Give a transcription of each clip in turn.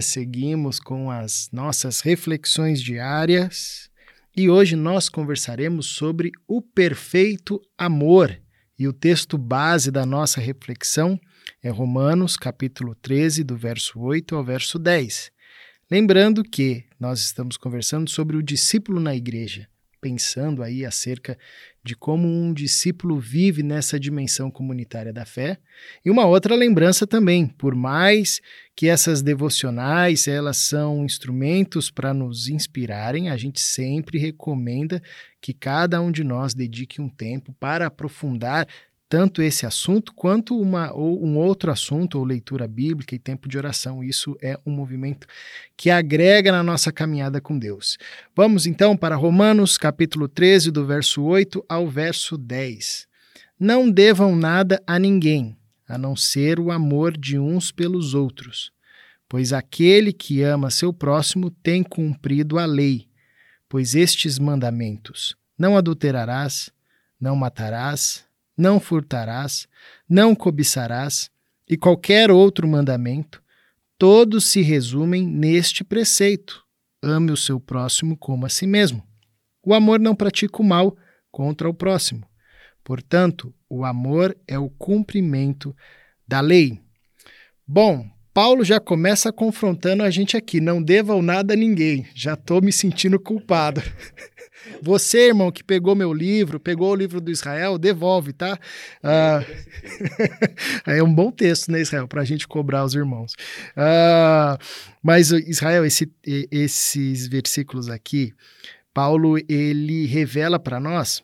Seguimos com as nossas reflexões diárias e hoje nós conversaremos sobre o perfeito amor. E o texto base da nossa reflexão é Romanos, capítulo 13, do verso 8 ao verso 10. Lembrando que nós estamos conversando sobre o discípulo na igreja pensando aí acerca de como um discípulo vive nessa dimensão comunitária da fé. E uma outra lembrança também, por mais que essas devocionais, elas são instrumentos para nos inspirarem, a gente sempre recomenda que cada um de nós dedique um tempo para aprofundar tanto esse assunto quanto uma, ou um outro assunto, ou leitura bíblica e tempo de oração. Isso é um movimento que agrega na nossa caminhada com Deus. Vamos então para Romanos, capítulo 13, do verso 8 ao verso 10. Não devam nada a ninguém, a não ser o amor de uns pelos outros, pois aquele que ama seu próximo tem cumprido a lei. Pois estes mandamentos: não adulterarás, não matarás, não furtarás, não cobiçarás e qualquer outro mandamento, todos se resumem neste preceito: ame o seu próximo como a si mesmo. O amor não pratica o mal contra o próximo. Portanto, o amor é o cumprimento da lei. Bom, Paulo já começa confrontando a gente aqui: não devam nada a ninguém. Já estou me sentindo culpado. Você, irmão, que pegou meu livro, pegou o livro do Israel, devolve, tá? Ah, é um bom texto, né, Israel, para a gente cobrar os irmãos. Ah, mas, Israel, esse, esses versículos aqui, Paulo, ele revela para nós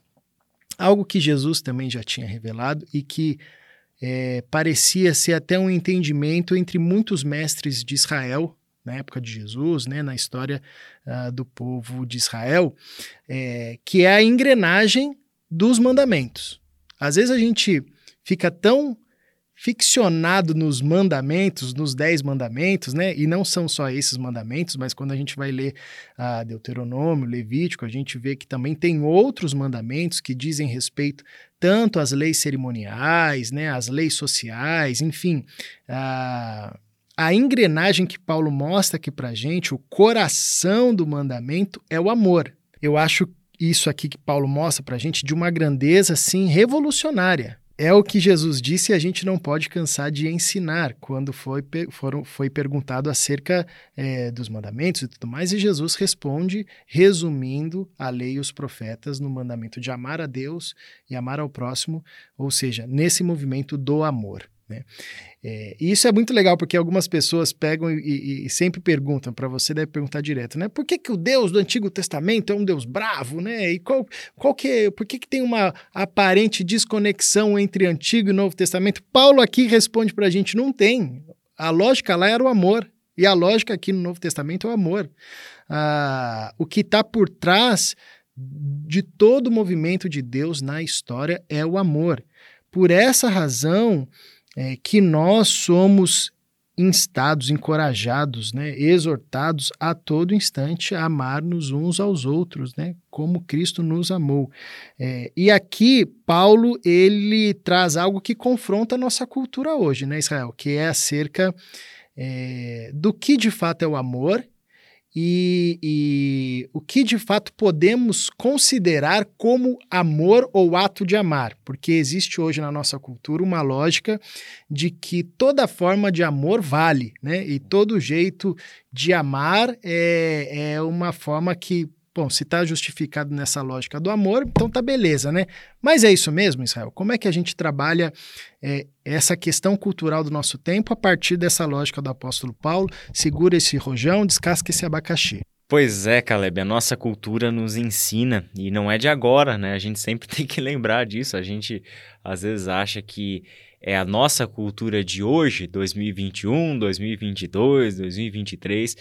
algo que Jesus também já tinha revelado e que é, parecia ser até um entendimento entre muitos mestres de Israel na época de Jesus, né, na história uh, do povo de Israel, é, que é a engrenagem dos mandamentos. Às vezes a gente fica tão ficcionado nos mandamentos, nos dez mandamentos, né? E não são só esses mandamentos, mas quando a gente vai ler uh, Deuteronômio, Levítico, a gente vê que também tem outros mandamentos que dizem respeito tanto às leis cerimoniais, né? Às leis sociais, enfim. A engrenagem que Paulo mostra aqui para gente, o coração do mandamento é o amor. Eu acho isso aqui que Paulo mostra para gente de uma grandeza assim revolucionária. É o que Jesus disse e a gente não pode cansar de ensinar quando foi, foram, foi perguntado acerca é, dos mandamentos e tudo mais, e Jesus responde resumindo a lei e os profetas no mandamento de amar a Deus e amar ao próximo, ou seja, nesse movimento do amor. Né? É, e isso é muito legal porque algumas pessoas pegam e, e, sempre perguntam, para você deve perguntar direto, né? Por que, que o Deus do Antigo Testamento é um Deus bravo, né? E qual, qual que é, por que, que tem uma aparente desconexão entre Antigo e Novo Testamento? Paulo aqui responde para a gente, não tem. A lógica lá era o amor. E a lógica aqui no Novo Testamento é o amor. Ah, o que está por trás de todo o movimento de Deus na história é o amor. Por essa razão, é, que nós somos instados, encorajados, né, exortados a todo instante a amar-nos uns aos outros, né, como Cristo nos amou. É, e aqui Paulo ele traz algo que confronta a nossa cultura hoje, né, Israel, que é acerca é, do que de fato é o amor e, e, o que de fato podemos considerar como amor ou ato de amar, porque existe hoje na nossa cultura uma lógica de que toda forma de amor vale, né? E todo jeito de amar é, é uma forma que Bom, se está justificado nessa lógica do amor, então tá beleza, né? Mas é isso mesmo, Israel? Como é que a gente trabalha é, essa questão cultural do nosso tempo a partir dessa lógica do apóstolo Paulo? Segura esse rojão, descasca esse abacaxi. Pois é, Caleb, a nossa cultura nos ensina, e não é de agora, né? A gente sempre tem que lembrar disso. A gente às vezes acha que é a nossa cultura de hoje, 2021, 2022, 2023,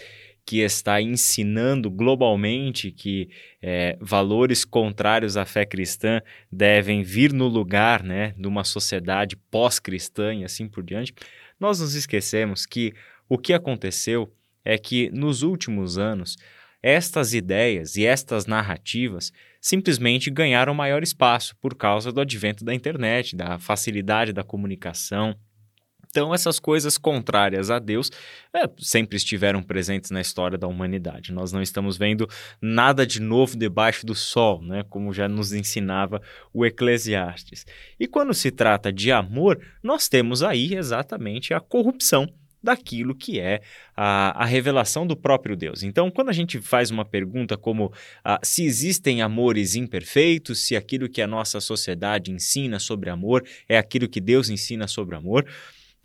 que está ensinando globalmente que é, valores contrários à fé cristã devem vir no lugar né, de uma sociedade pós-cristã e assim por diante, nós nos esquecemos que o que aconteceu é que nos últimos anos estas ideias e estas narrativas simplesmente ganharam maior espaço por causa do advento da internet, da facilidade da comunicação, Então, essas coisas contrárias a Deus é, sempre estiveram presentes na história da humanidade. Nós não estamos vendo nada de novo debaixo do sol, né? como já nos ensinava o Eclesiastes. E quando se trata de amor, nós temos aí exatamente a corrupção daquilo que é a, a, revelação do próprio Deus. Então, quando a gente faz uma pergunta como ah, se existem amores imperfeitos, se aquilo que a nossa sociedade ensina sobre amor é aquilo que Deus ensina sobre amor,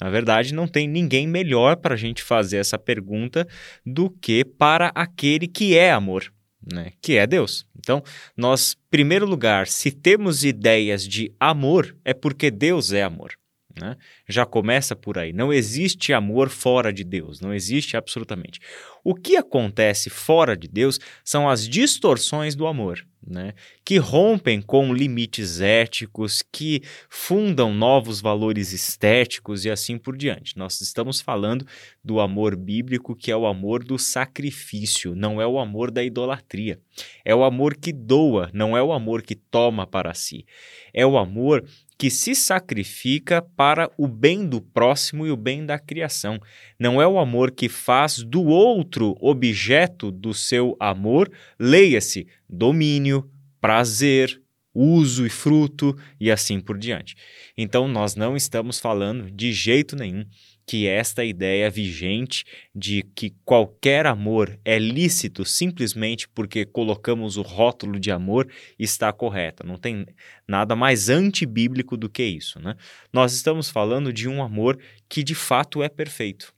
na verdade, não tem ninguém melhor para a gente fazer essa pergunta do que para aquele que é amor. Né, que é Deus. Então, nós, primeiro lugar, se temos ideias de amor, é porque Deus é amor. Né? Já começa por aí. Não existe amor fora de Deus, não existe absolutamente. O que acontece fora de Deus são as distorções do amor, né? que rompem com limites éticos, que fundam novos valores estéticos e assim por diante. Nós estamos falando do amor bíblico, que é o amor do sacrifício, não é o amor da idolatria. É o amor que doa, não é o amor que toma para si. É o amor que se sacrifica para o bem do próximo e o bem da criação. Não é o amor que faz do outro objeto do seu amor, leia-se domínio, prazer, uso e fruto e assim por diante. Então, nós não estamos falando de jeito nenhum que esta ideia vigente de que qualquer amor é lícito simplesmente porque colocamos o rótulo de amor está correta. Não tem nada mais antibíblico do que isso. Né? Nós estamos falando de um amor que de fato é perfeito.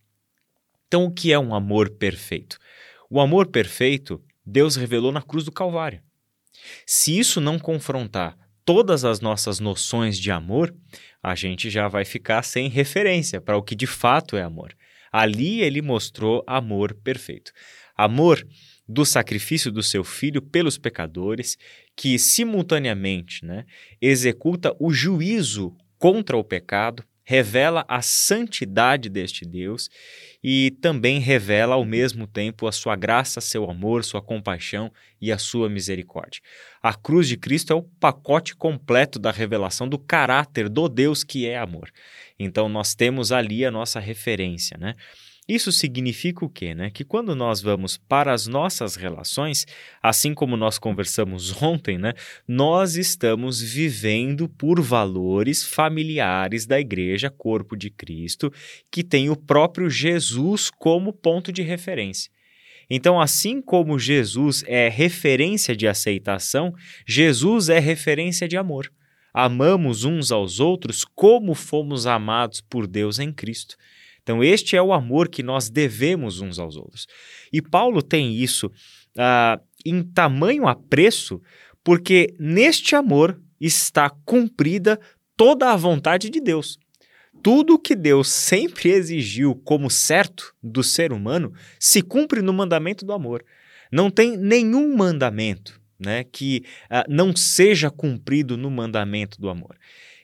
Então, o que é um amor perfeito? O amor perfeito Deus revelou na cruz do Calvário. Se isso não confrontar todas as nossas noções de amor, a gente já vai ficar sem referência para o que de fato é amor. Ali ele mostrou amor perfeito. Amor do sacrifício do seu filho pelos pecadores, que simultaneamente né, executa o juízo contra o pecado, revela a santidade deste Deus e também revela ao mesmo tempo a sua graça, seu amor, sua compaixão e a sua misericórdia. A cruz de Cristo é o pacote completo da revelação do caráter do Deus que é amor. Então nós temos ali a nossa referência, né? Isso significa o quê? Né? Que quando nós vamos para as nossas relações, assim como nós conversamos ontem, né, nós estamos vivendo por valores familiares da igreja, corpo de Cristo, que tem o próprio Jesus como ponto de referência. Então, assim como Jesus é referência de aceitação, Jesus é referência de amor. Amamos uns aos outros como fomos amados por Deus em Cristo. Então, este é o amor que nós devemos uns aos outros. E Paulo tem isso uh, em tamanho apreço, porque neste amor está cumprida toda a vontade de Deus. Tudo que Deus sempre exigiu como certo do ser humano se cumpre no mandamento do amor. Não tem nenhum mandamento né, que uh, não seja cumprido no mandamento do amor.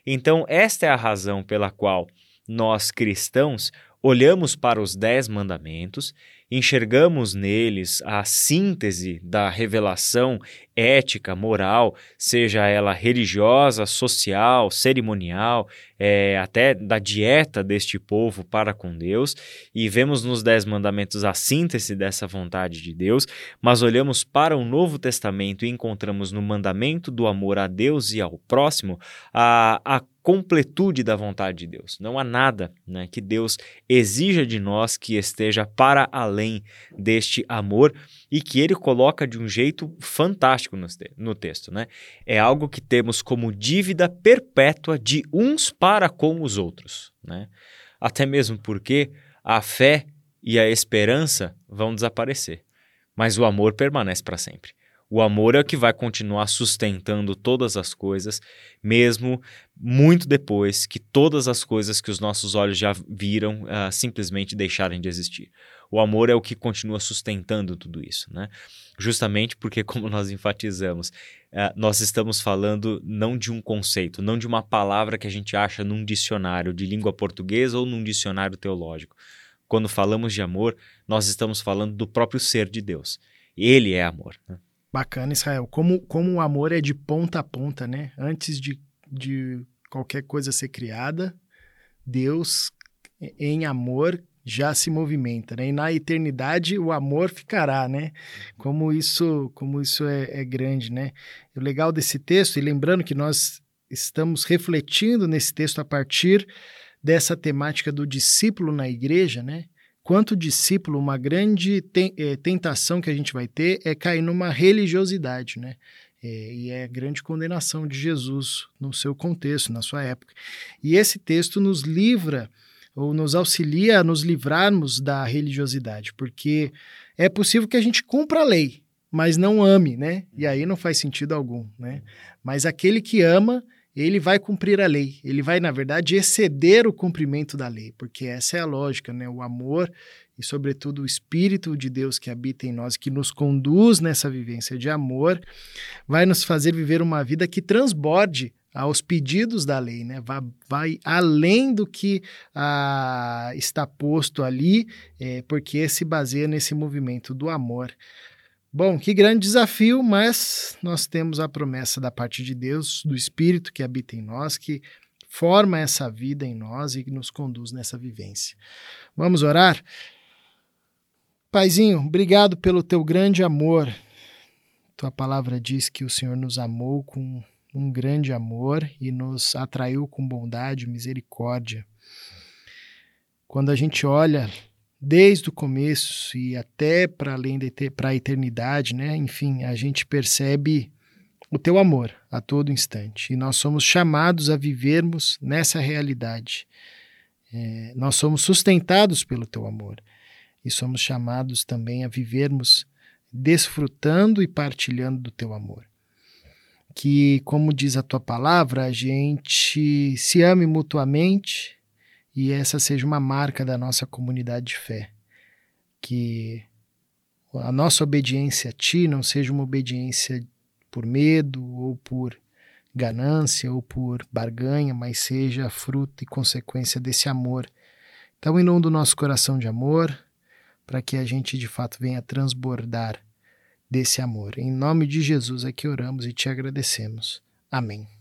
Então, esta é a razão pela qual nós cristãos olhamos para os Dez Mandamentos, enxergamos neles a síntese da revelação ética, moral, seja ela religiosa, social, cerimonial, é, até da dieta deste povo para com Deus, e vemos nos Dez Mandamentos a síntese dessa vontade de Deus, mas olhamos para o Novo Testamento e encontramos no mandamento do amor a Deus e ao próximo a, a completude da vontade de Deus. Não há nada né, que Deus exija de nós que esteja para além deste amor e que ele coloca de um jeito fantástico no, no texto. Né? É algo que temos como dívida perpétua de uns para com os outros. Né? Até mesmo porque a fé e a esperança vão desaparecer, mas o amor permanece para sempre. O amor é o que vai continuar sustentando todas as coisas, mesmo muito depois que todas as coisas que os nossos olhos já viram uh, simplesmente deixarem de existir. O amor é o que continua sustentando tudo isso, né? Justamente porque, como nós enfatizamos, uh, nós estamos falando não de um conceito, não de uma palavra que a gente acha num dicionário de língua portuguesa ou num dicionário teológico. Quando falamos de amor, nós estamos falando do próprio ser de Deus. Ele é amor. Né? Bacana, Israel. Como, como o amor é de ponta a ponta, né? Antes de, de qualquer coisa ser criada, Deus em amor já se movimenta, né? E na eternidade o amor ficará, né? Como isso, como isso é, é grande, né? O legal desse texto, e lembrando que nós estamos refletindo nesse texto a partir dessa temática do discípulo na igreja, né? Quanto discípulo, uma grande é, tentação que a gente vai ter é cair numa religiosidade, né? É, e é a grande condenação de Jesus no seu contexto, na sua época. E esse texto nos livra ou nos auxilia a nos livrarmos da religiosidade, porque é possível que a gente cumpra a lei, mas não ame, né? E aí não faz sentido algum, né? Mas aquele que ama, ele vai cumprir a lei, ele vai, na verdade, exceder o cumprimento da lei, porque essa é a lógica, né? O amor e, sobretudo, o Espírito de Deus que habita em nós, que nos conduz nessa vivência de amor, vai nos fazer viver uma vida que transborde aos pedidos da lei, né? vai, vai além do que ah, está posto ali, é, porque se baseia nesse movimento do amor. Bom, que grande desafio, mas nós temos a promessa da parte de Deus, do Espírito que habita em nós, que forma essa vida em nós e que nos conduz nessa vivência. Vamos orar? Paizinho, obrigado pelo teu grande amor. Tua palavra diz que o Senhor nos amou com um grande amor e nos atraiu com bondade misericórdia. Quando a gente olha desde o começo e até para além para a eternidade, né? Enfim, a gente percebe o teu amor a todo instante. E nós somos chamados a vivermos nessa realidade. É, nós somos sustentados pelo teu amor e somos chamados também a vivermos desfrutando e partilhando do teu amor. Que, como diz a tua palavra, a gente se ame mutuamente e essa seja uma marca da nossa comunidade de fé. Que a nossa obediência a ti não seja uma obediência por medo ou por ganância ou por barganha, mas seja fruto e consequência desse amor. Então, inunda o nosso coração de amor, para que a gente de fato venha transbordar desse amor. Em nome de Jesus é que oramos e te agradecemos. Amém.